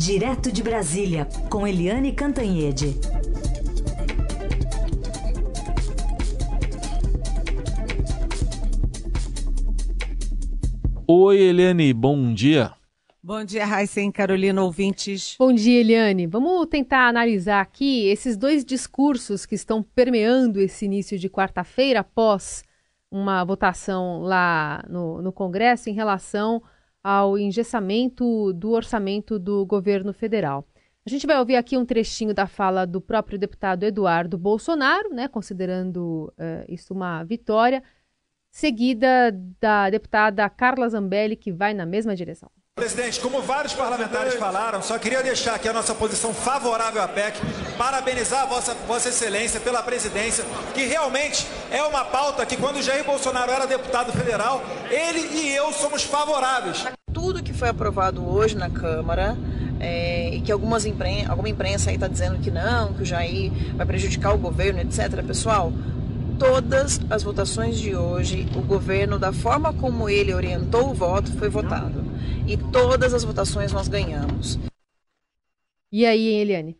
Direto de Brasília, com Eliane Cantanhede. Oi, Eliane, bom dia. Bom dia, Raíssa e Carolina, ouvintes. Bom dia, Eliane. Vamos tentar analisar aqui esses dois discursos que estão permeando esse início de quarta-feira após uma votação lá no, no Congresso em relação ao engessamento do orçamento do governo federal. A gente vai ouvir aqui um trechinho da fala do próprio deputado Eduardo Bolsonaro, né, considerando uh, isso uma vitória, seguida da deputada Carla Zambelli, que vai na mesma direção. Presidente, como vários parlamentares falaram, só queria deixar aqui a nossa posição favorável à PEC, parabenizar a vossa, vossa Excelência pela presidência, que realmente é uma pauta que quando Jair Bolsonaro era deputado federal, ele e eu somos favoráveis. Tudo que foi aprovado hoje na Câmara é, e que algumas impren alguma imprensa aí está dizendo que não, que o Jair vai prejudicar o governo, etc. Pessoal, todas as votações de hoje, o governo, da forma como ele orientou o voto, foi votado. E todas as votações nós ganhamos. E aí, Eliane?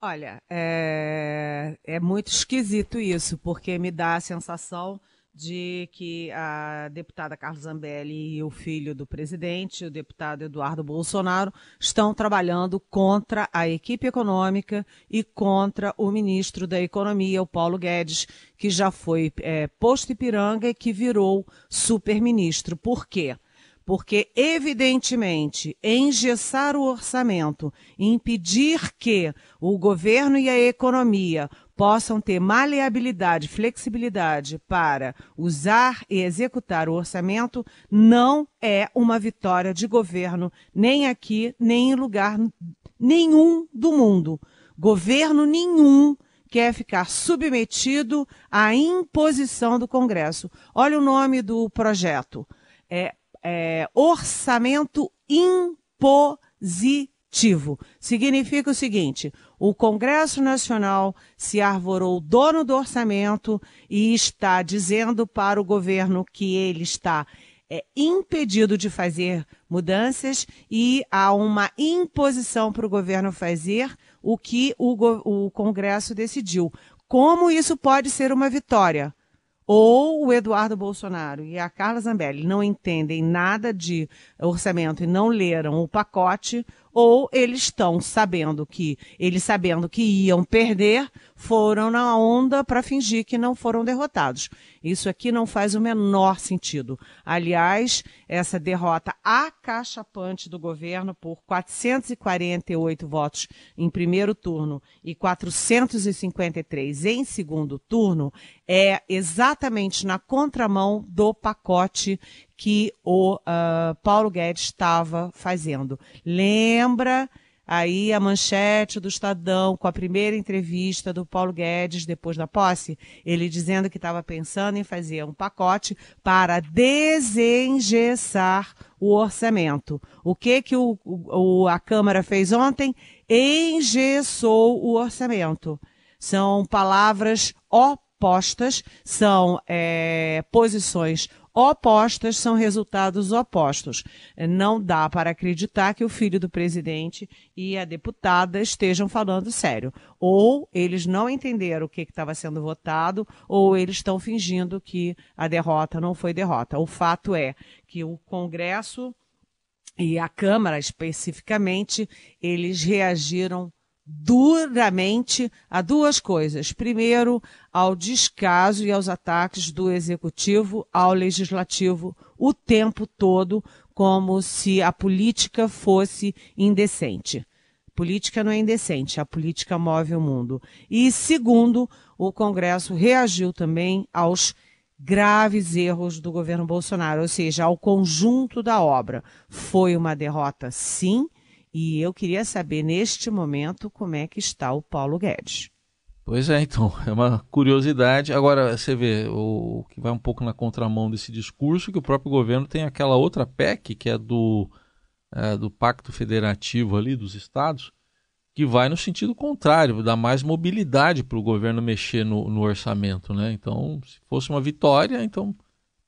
Olha, é, é muito esquisito isso, porque me dá a sensação de que a deputada Carlos Zambelli e o filho do presidente, o deputado Eduardo Bolsonaro, estão trabalhando contra a equipe econômica e contra o ministro da Economia, o Paulo Guedes, que já foi é, posto Ipiranga e que virou superministro. Por quê? porque, evidentemente, engessar o orçamento, impedir que o governo e a economia possam ter maleabilidade, flexibilidade para usar e executar o orçamento, não é uma vitória de governo, nem aqui, nem em lugar nenhum do mundo. Governo nenhum quer ficar submetido à imposição do Congresso. Olha o nome do projeto. É é, orçamento impositivo. Significa o seguinte: o Congresso Nacional se arvorou dono do orçamento e está dizendo para o governo que ele está é, impedido de fazer mudanças e há uma imposição para o governo fazer o que o, o Congresso decidiu. Como isso pode ser uma vitória? ou o Eduardo Bolsonaro e a Carla Zambelli não entendem nada de orçamento e não leram o pacote, ou eles estão sabendo que, eles sabendo que iam perder, foram na onda para fingir que não foram derrotados. Isso aqui não faz o menor sentido. Aliás, essa derrota acachapante do governo por 448 votos em primeiro turno e 453 em segundo turno é exatamente na contramão do pacote que o uh, Paulo Guedes estava fazendo. Lembra aí a manchete do Estadão com a primeira entrevista do Paulo Guedes depois da posse, ele dizendo que estava pensando em fazer um pacote para desengessar o orçamento. O que que o, o, a Câmara fez ontem? Engessou o orçamento. São palavras opostas, são é, posições opostas são resultados opostos. Não dá para acreditar que o filho do presidente e a deputada estejam falando sério. Ou eles não entenderam o que estava sendo votado, ou eles estão fingindo que a derrota não foi derrota. O fato é que o Congresso e a Câmara especificamente, eles reagiram duramente a duas coisas. Primeiro, ao descaso e aos ataques do executivo ao legislativo o tempo todo, como se a política fosse indecente. Política não é indecente, a política move o mundo. E segundo, o Congresso reagiu também aos graves erros do governo Bolsonaro, ou seja, ao conjunto da obra. Foi uma derrota, sim, e eu queria saber neste momento como é que está o Paulo Guedes. Pois é, então, é uma curiosidade. Agora, você vê, o que vai um pouco na contramão desse discurso, que o próprio governo tem aquela outra PEC, que é do, é, do Pacto Federativo ali dos estados, que vai no sentido contrário, dá mais mobilidade para o governo mexer no, no, orçamento, né? Então, se fosse uma vitória, então, o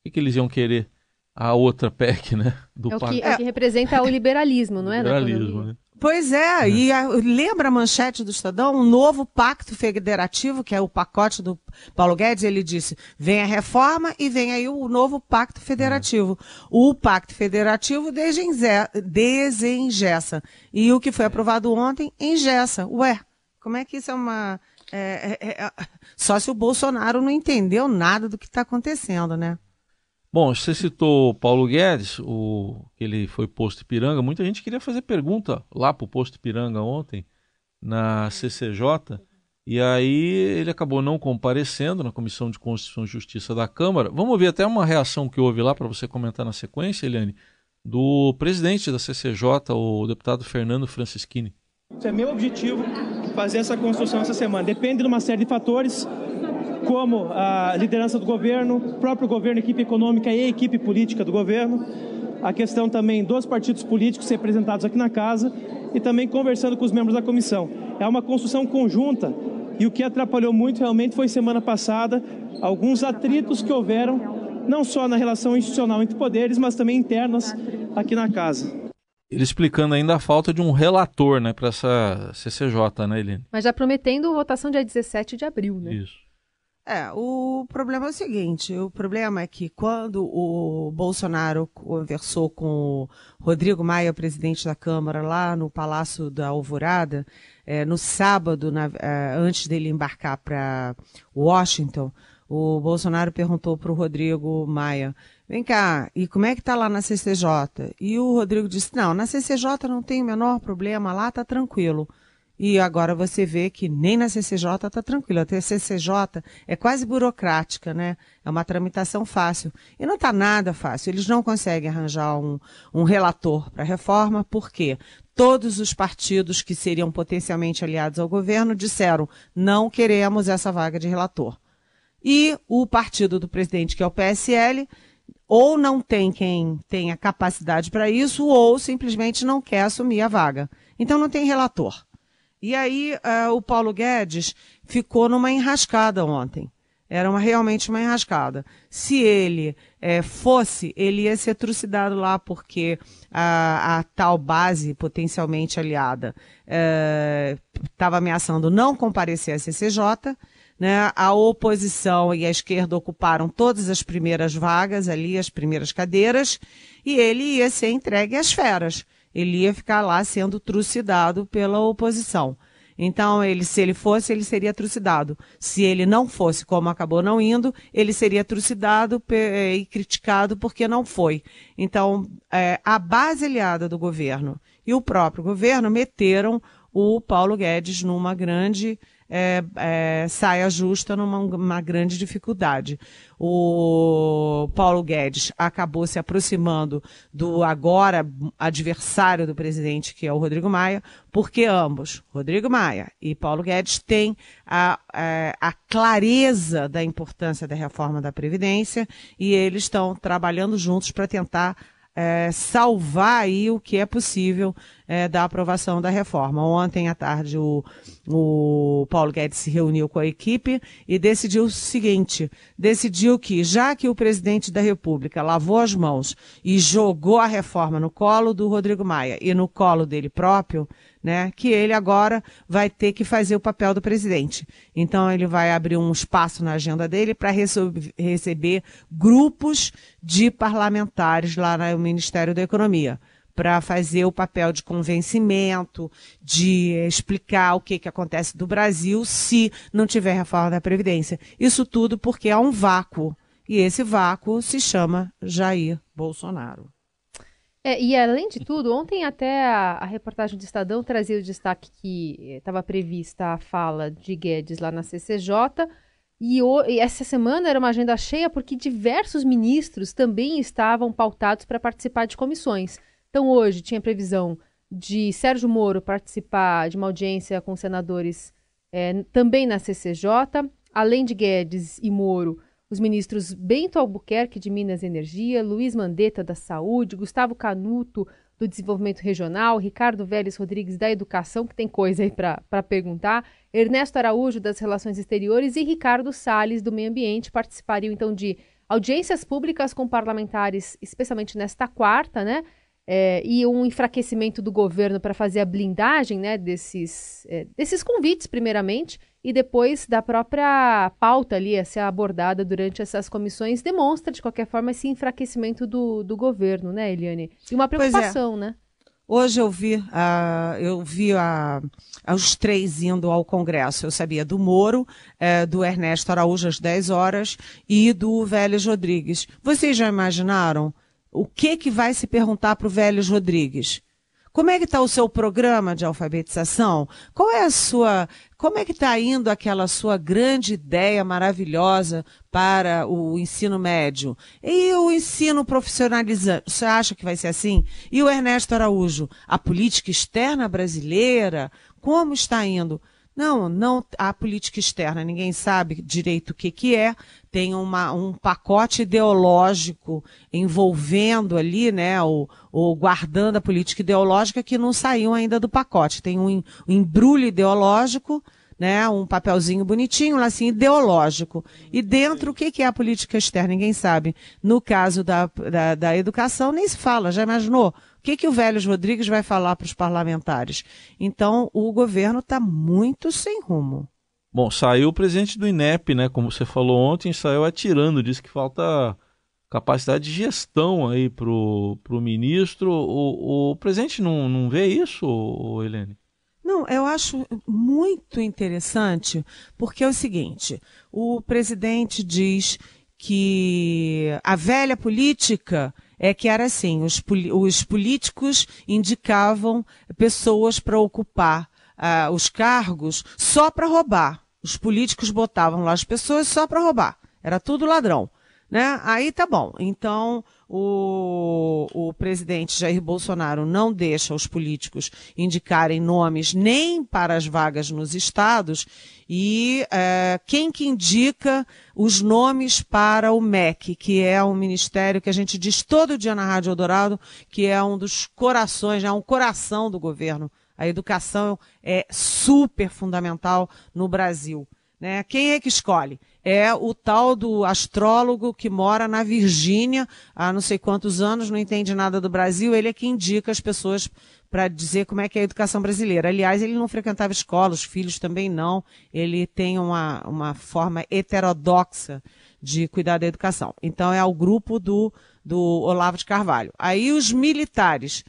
que, que eles iam querer a outra PEC, né? Do é, o que, é o que representa o liberalismo, não é? Liberalismo, né? Pois é, e a, lembra a manchete do Estadão? Um novo pacto federativo, que é o pacote do Paulo Guedes, ele disse, vem a reforma e vem aí o novo pacto federativo. O pacto federativo desengessa. E o que foi aprovado ontem, engessa. Ué, como é que isso é uma... É, é, é, só se o Bolsonaro não entendeu nada do que está acontecendo, né? Bom, você citou Paulo Guedes, o ele foi posto Ipiranga. Muita gente queria fazer pergunta lá para o posto Ipiranga ontem, na CCJ, e aí ele acabou não comparecendo na Comissão de Constituição e Justiça da Câmara. Vamos ver até uma reação que houve lá para você comentar na sequência, Eliane, do presidente da CCJ, o deputado Fernando Francischini. É meu objetivo fazer essa construção essa semana. Depende de uma série de fatores como a liderança do governo, próprio governo, equipe econômica e equipe política do governo, a questão também dos partidos políticos representados aqui na casa e também conversando com os membros da comissão. É uma construção conjunta e o que atrapalhou muito realmente foi semana passada alguns atritos que houveram, não só na relação institucional entre poderes, mas também internas aqui na casa. Ele explicando ainda a falta de um relator né, para essa CCJ, né, Eline? Mas já prometendo votação dia 17 de abril, né? Isso. É, o problema é o seguinte: o problema é que quando o Bolsonaro conversou com o Rodrigo Maia, presidente da Câmara, lá no Palácio da Alvorada, é, no sábado, na, é, antes dele embarcar para Washington, o Bolsonaro perguntou para o Rodrigo Maia: vem cá, e como é que está lá na CCJ? E o Rodrigo disse: não, na CCJ não tem o menor problema, lá está tranquilo. E agora você vê que nem na CCJ está tranquilo. A CCJ é quase burocrática, né? É uma tramitação fácil. E não está nada fácil. Eles não conseguem arranjar um, um relator para a reforma, porque todos os partidos que seriam potencialmente aliados ao governo disseram não queremos essa vaga de relator. E o partido do presidente, que é o PSL, ou não tem quem tenha capacidade para isso, ou simplesmente não quer assumir a vaga. Então não tem relator. E aí uh, o Paulo Guedes ficou numa enrascada ontem. Era uma, realmente uma enrascada. Se ele é, fosse, ele ia ser trucidado lá, porque a, a tal base potencialmente aliada estava é, ameaçando não comparecer à CCJ. Né? A oposição e a esquerda ocuparam todas as primeiras vagas ali, as primeiras cadeiras, e ele ia ser entregue às feras ele ia ficar lá sendo trucidado pela oposição. Então, ele, se ele fosse, ele seria trucidado. Se ele não fosse, como acabou não indo, ele seria trucidado e criticado porque não foi. Então, é, a base aliada do governo e o próprio governo meteram o Paulo Guedes numa grande é, é, saia justa numa grande dificuldade. O Paulo Guedes acabou se aproximando do agora adversário do presidente, que é o Rodrigo Maia, porque ambos, Rodrigo Maia e Paulo Guedes, têm a, a, a clareza da importância da reforma da Previdência e eles estão trabalhando juntos para tentar é, salvar aí o que é possível é, da aprovação da reforma. Ontem à tarde o, o Paulo Guedes se reuniu com a equipe e decidiu o seguinte: decidiu que, já que o presidente da República lavou as mãos e jogou a reforma no colo do Rodrigo Maia e no colo dele próprio, né, que ele agora vai ter que fazer o papel do presidente. Então ele vai abrir um espaço na agenda dele para receber grupos de parlamentares lá no Ministério da Economia para fazer o papel de convencimento, de explicar o que, que acontece do Brasil se não tiver reforma da Previdência. Isso tudo porque há um vácuo. E esse vácuo se chama Jair Bolsonaro. É, e além de tudo, ontem até a, a reportagem do Estadão trazia o destaque que estava prevista a fala de Guedes lá na CCJ. E, o, e, essa semana era uma agenda cheia porque diversos ministros também estavam pautados para participar de comissões. Então, hoje tinha previsão de Sérgio Moro participar de uma audiência com senadores é, também na CCJ, além de Guedes e Moro os ministros Bento Albuquerque, de Minas e Energia, Luiz Mandetta, da Saúde, Gustavo Canuto, do Desenvolvimento Regional, Ricardo Vélez Rodrigues, da Educação, que tem coisa aí para perguntar, Ernesto Araújo, das Relações Exteriores e Ricardo Salles, do Meio Ambiente, participariam então de audiências públicas com parlamentares, especialmente nesta quarta, né? É, e um enfraquecimento do governo para fazer a blindagem né, desses, é, desses convites, primeiramente, e depois da própria pauta ali a ser abordada durante essas comissões, demonstra, de qualquer forma, esse enfraquecimento do, do governo, né, Eliane? E uma preocupação, é. né? Hoje eu vi, uh, eu vi os três indo ao Congresso. Eu sabia do Moro, uh, do Ernesto Araújo às 10 horas e do Vélez Rodrigues. Vocês já imaginaram o que, que vai se perguntar para o Vélez Rodrigues? Como é que está o seu programa de alfabetização? Qual é a sua, como é que está indo aquela sua grande ideia maravilhosa para o ensino médio? E o ensino profissionalizante? Você acha que vai ser assim? E o Ernesto Araújo, a política externa brasileira, como está indo? Não, não a política externa, ninguém sabe direito o que, que é. Tem uma, um pacote ideológico envolvendo ali, né, o, o guardando a política ideológica que não saiu ainda do pacote. Tem um, um embrulho ideológico, né, um papelzinho bonitinho, assim, ideológico. E dentro, o que, que é a política externa? Ninguém sabe. No caso da, da, da educação, nem se fala. Já imaginou? Que, que o Vélez Rodrigues vai falar para os parlamentares? Então, o governo está muito sem rumo. Bom, saiu o presidente do INEP, né? Como você falou ontem, saiu atirando, disse que falta capacidade de gestão aí para o ministro. O, o presidente não, não vê isso, Helene? Não, eu acho muito interessante, porque é o seguinte: o presidente diz que a velha política é que era assim, os, os políticos indicavam pessoas para ocupar uh, os cargos só para roubar. Os políticos botavam lá as pessoas só para roubar. Era tudo ladrão. Né? Aí tá bom. Então, o, o presidente Jair Bolsonaro não deixa os políticos indicarem nomes nem para as vagas nos estados e é, quem que indica os nomes para o MEC, que é um ministério que a gente diz todo dia na Rádio Eldorado, que é um dos corações, é um coração do governo. A educação é super fundamental no Brasil. Né? Quem é que escolhe? É o tal do astrólogo que mora na Virgínia há não sei quantos anos, não entende nada do Brasil, ele é que indica as pessoas para dizer como é que é a educação brasileira. Aliás, ele não frequentava escola, os filhos também não. Ele tem uma, uma forma heterodoxa de cuidar da educação. Então é o grupo do, do Olavo de Carvalho. Aí os militares.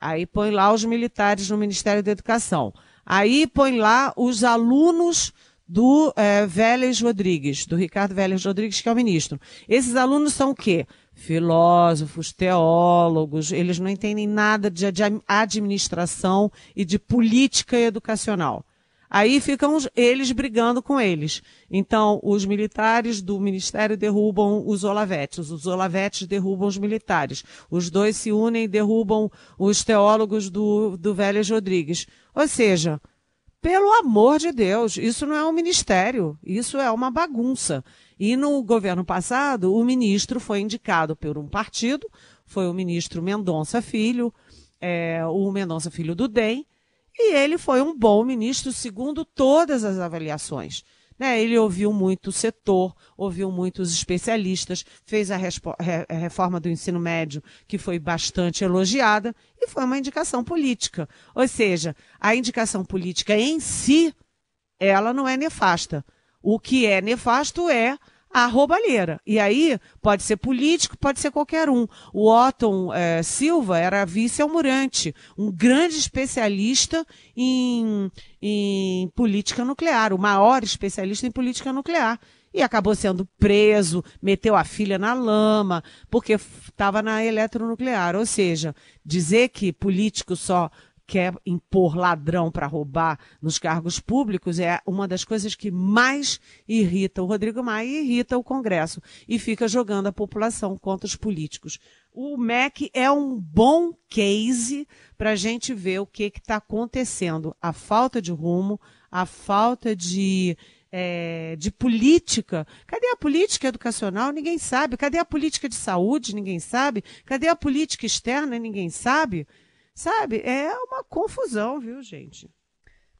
Aí põe lá os militares no Ministério da Educação. Aí põe lá os alunos do é, Vélez Rodrigues, do Ricardo Vélez Rodrigues, que é o ministro. Esses alunos são o quê? Filósofos, teólogos, eles não entendem nada de administração e de política educacional. Aí ficam eles brigando com eles. Então, os militares do ministério derrubam os Olavetes, os Olavetes derrubam os militares. Os dois se unem e derrubam os teólogos do, do Vélez Rodrigues. Ou seja, pelo amor de Deus, isso não é um ministério, isso é uma bagunça. E no governo passado, o ministro foi indicado por um partido, foi o ministro Mendonça Filho, é, o Mendonça Filho do DEM, e ele foi um bom ministro segundo todas as avaliações. Né? Ele ouviu muito o setor, ouviu muitos especialistas, fez a, a reforma do ensino médio, que foi bastante elogiada, e foi uma indicação política. Ou seja, a indicação política em si, ela não é nefasta. O que é nefasto é a roubalheira. E aí pode ser político, pode ser qualquer um. O Otton é, Silva era vice-almirante, um grande especialista em, em política nuclear, o maior especialista em política nuclear. E acabou sendo preso, meteu a filha na lama, porque estava na eletronuclear. Ou seja, dizer que político só quer impor ladrão para roubar nos cargos públicos é uma das coisas que mais irrita o Rodrigo Maia e irrita o Congresso e fica jogando a população contra os políticos. O MEC é um bom case para a gente ver o que está acontecendo. A falta de rumo, a falta de, é, de política. Cadê a política educacional? Ninguém sabe. Cadê a política de saúde? Ninguém sabe. Cadê a política externa? Ninguém sabe. Sabe? É uma confusão, viu, gente?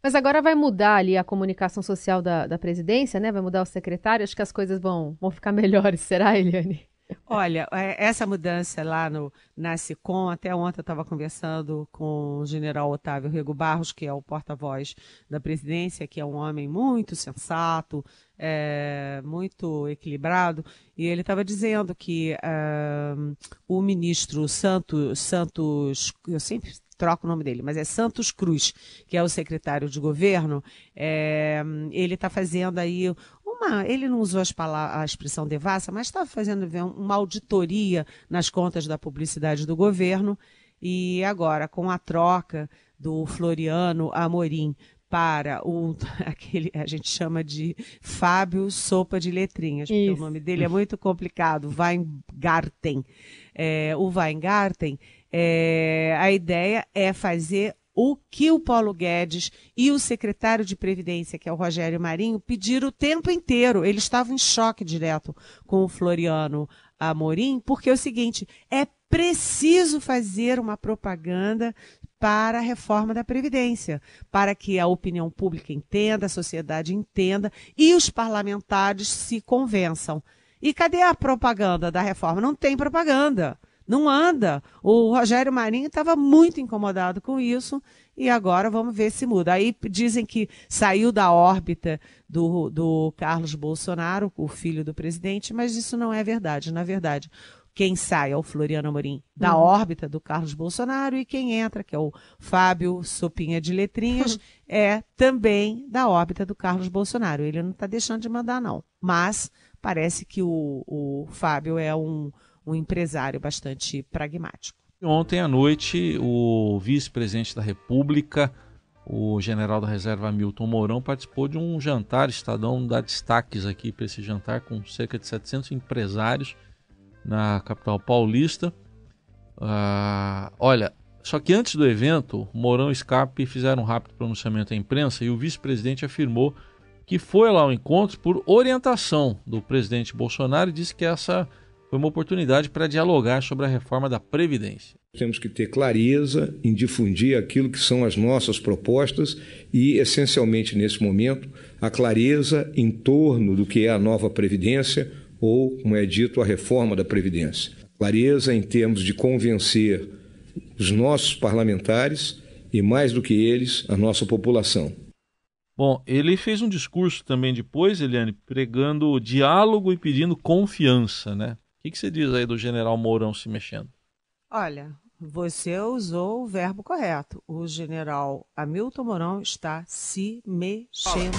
Mas agora vai mudar ali a comunicação social da, da presidência, né? Vai mudar o secretário. Acho que as coisas vão, vão ficar melhores, será, Eliane? Olha, é, essa mudança lá no, na SICOM, até ontem eu estava conversando com o general Otávio Rego Barros, que é o porta-voz da presidência, que é um homem muito sensato, é, muito equilibrado, e ele estava dizendo que uh, o ministro Santos, Santos, eu sempre troco o nome dele, mas é Santos Cruz, que é o secretário de governo, é, ele está fazendo aí uma, ele não usou a expressão devassa, mas estava fazendo uma auditoria nas contas da publicidade do governo. E agora, com a troca do Floriano Amorim para o aquele a gente chama de Fábio Sopa de Letrinhas, porque Isso. o nome dele é muito complicado, Weingarten. É, o Weingarten, é, a ideia é fazer o que o Paulo Guedes e o secretário de Previdência, que é o Rogério Marinho, pediram o tempo inteiro. Eles estavam em choque direto com o Floriano Amorim, porque é o seguinte: é preciso fazer uma propaganda para a reforma da Previdência, para que a opinião pública entenda, a sociedade entenda e os parlamentares se convençam. E cadê a propaganda da reforma? Não tem propaganda. Não anda. O Rogério Marinho estava muito incomodado com isso e agora vamos ver se muda. Aí dizem que saiu da órbita do, do Carlos Bolsonaro, o filho do presidente, mas isso não é verdade. Na verdade, quem sai é o Floriano Amorim da uhum. órbita do Carlos Bolsonaro e quem entra, que é o Fábio Sopinha de Letrinhas, é também da órbita do Carlos Bolsonaro. Ele não está deixando de mandar, não. Mas parece que o, o Fábio é um um empresário bastante pragmático. Ontem à noite, o vice-presidente da República, o general da reserva Milton Mourão, participou de um jantar. Estadão dá destaques aqui para esse jantar com cerca de 700 empresários na capital paulista. Uh, olha, só que antes do evento, Mourão e Scarpe fizeram um rápido pronunciamento à imprensa e o vice-presidente afirmou que foi lá ao encontro por orientação do presidente Bolsonaro e disse que essa foi uma oportunidade para dialogar sobre a reforma da Previdência. Temos que ter clareza em difundir aquilo que são as nossas propostas e, essencialmente nesse momento, a clareza em torno do que é a nova Previdência ou, como é dito, a reforma da Previdência. Clareza em termos de convencer os nossos parlamentares e, mais do que eles, a nossa população. Bom, ele fez um discurso também depois, Eliane, pregando diálogo e pedindo confiança, né? Que, que você diz aí do general Mourão se mexendo? Olha, você usou o verbo correto. O general Hamilton Mourão está se mexendo.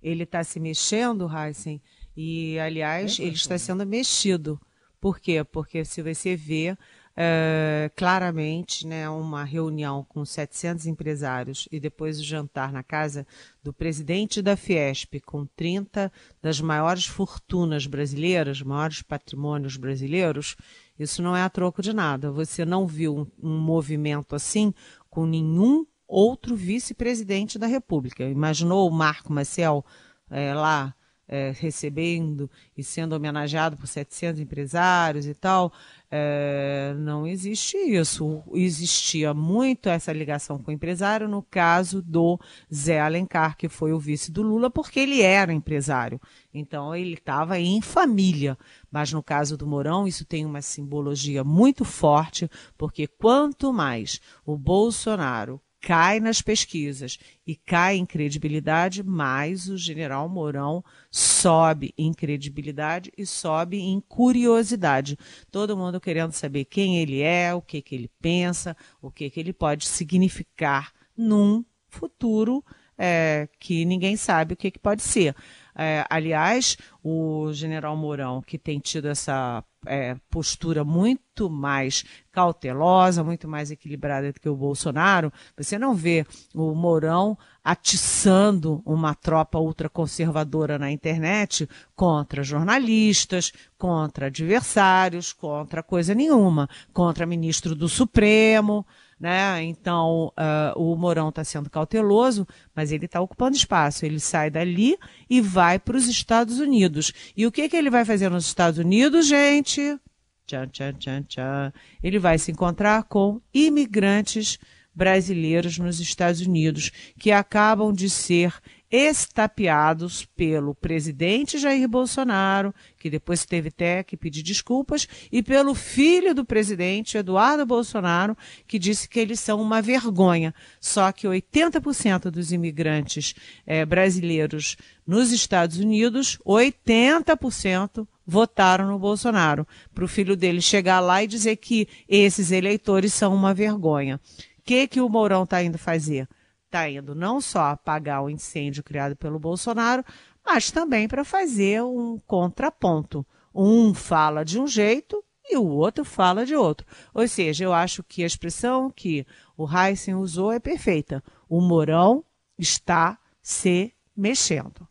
Ele está se mexendo, Heisen, e, aliás, ele está sendo mexido. Por quê? Porque se você vê é, claramente né, uma reunião com 700 empresários e depois o jantar na casa do presidente da Fiesp com 30 das maiores fortunas brasileiras, maiores patrimônios brasileiros, isso não é a troco de nada. Você não viu um, um movimento assim com nenhum outro vice-presidente da República. Imaginou o Marco Maciel é, lá é, recebendo e sendo homenageado por 700 empresários e tal. É, não existe isso. Existia muito essa ligação com o empresário no caso do Zé Alencar, que foi o vice do Lula, porque ele era empresário. Então ele estava em família. Mas no caso do Mourão, isso tem uma simbologia muito forte, porque quanto mais o Bolsonaro cai nas pesquisas e cai em credibilidade, mais o general Mourão sobe em credibilidade e sobe em curiosidade. Todo mundo querendo saber quem ele é, o que, que ele pensa, o que, que ele pode significar num futuro é, que ninguém sabe o que, que pode ser. É, aliás, o general Mourão, que tem tido essa é, postura muito mais cautelosa, muito mais equilibrada do que o Bolsonaro, você não vê o Mourão atiçando uma tropa ultraconservadora na internet contra jornalistas, contra adversários, contra coisa nenhuma, contra ministro do Supremo. Né? Então, uh, o Mourão está sendo cauteloso, mas ele está ocupando espaço. Ele sai dali e vai para os Estados Unidos. E o que, que ele vai fazer nos Estados Unidos, gente? Tchan, tchan, tchan, tchan. Ele vai se encontrar com imigrantes brasileiros nos Estados Unidos, que acabam de ser estapeados pelo presidente Jair Bolsonaro, que depois teve até que pedir desculpas, e pelo filho do presidente, Eduardo Bolsonaro, que disse que eles são uma vergonha. Só que 80% dos imigrantes é, brasileiros nos Estados Unidos, 80% votaram no Bolsonaro, para o filho dele chegar lá e dizer que esses eleitores são uma vergonha. O que, que o Mourão está indo fazer? Está indo não só apagar o incêndio criado pelo Bolsonaro, mas também para fazer um contraponto. Um fala de um jeito e o outro fala de outro. Ou seja, eu acho que a expressão que o Heisen usou é perfeita. O Mourão está se mexendo.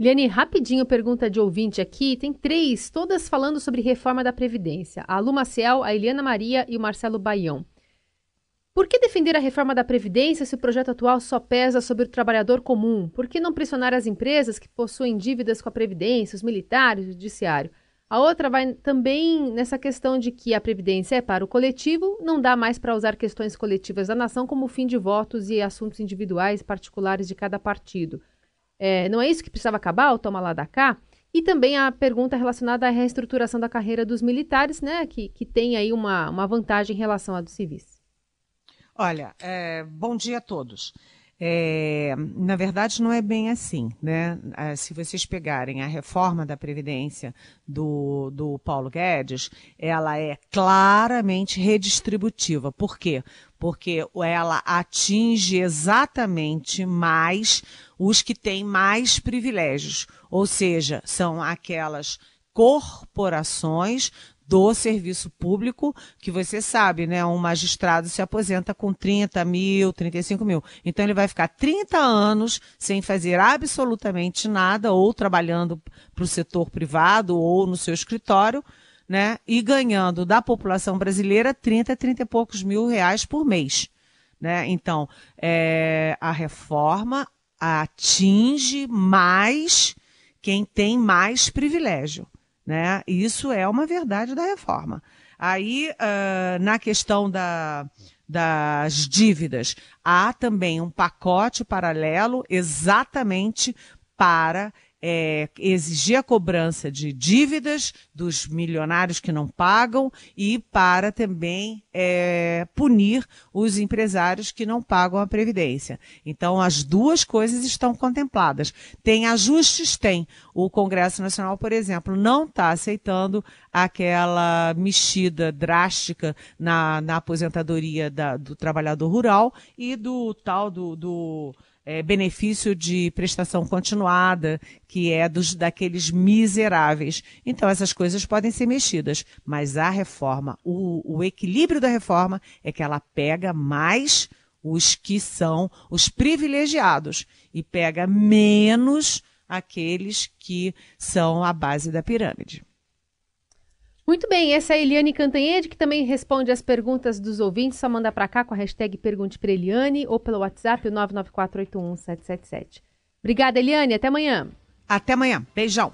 Liane, rapidinho pergunta de ouvinte aqui. Tem três, todas falando sobre reforma da Previdência. A Lu Maciel, a Eliana Maria e o Marcelo Baião. Por que defender a reforma da Previdência se o projeto atual só pesa sobre o trabalhador comum? Por que não pressionar as empresas que possuem dívidas com a Previdência, os militares, o judiciário? A outra vai também nessa questão de que a Previdência é para o coletivo, não dá mais para usar questões coletivas da nação como fim de votos e assuntos individuais particulares de cada partido. É, não é isso que precisava acabar, o toma lá da cá? E também a pergunta relacionada à reestruturação da carreira dos militares, né, que, que tem aí uma, uma vantagem em relação à dos civis. Olha, é, bom dia a todos. É, na verdade, não é bem assim. Né? É, se vocês pegarem a reforma da Previdência do, do Paulo Guedes, ela é claramente redistributiva. Por quê? Porque ela atinge exatamente mais os que têm mais privilégios. Ou seja, são aquelas corporações do serviço público, que você sabe, né? Um magistrado se aposenta com 30 mil, 35 mil. Então ele vai ficar 30 anos sem fazer absolutamente nada, ou trabalhando para o setor privado, ou no seu escritório, né? E ganhando da população brasileira 30, 30 e poucos mil reais por mês. Né? Então, é, a reforma atinge mais quem tem mais privilégio. Né? Isso é uma verdade da reforma. Aí, uh, na questão da, das dívidas, há também um pacote paralelo exatamente para é, exigir a cobrança de dívidas dos milionários que não pagam e para também é, punir os empresários que não pagam a Previdência. Então, as duas coisas estão contempladas. Tem ajustes? Tem. O Congresso Nacional, por exemplo, não está aceitando aquela mexida drástica na, na aposentadoria da, do trabalhador rural e do tal do, do é, benefício de prestação continuada, que é dos daqueles miseráveis. Então, essas coisas podem ser mexidas, mas a reforma, o, o equilíbrio da reforma é que ela pega mais os que são os privilegiados e pega menos aqueles que são a base da pirâmide. Muito bem, essa é a Eliane Cantanhede, que também responde as perguntas dos ouvintes. Só mandar para cá com a hashtag Pergunte para Eliane ou pelo WhatsApp, o 994811777. Obrigada, Eliane. Até amanhã. Até amanhã. Beijão.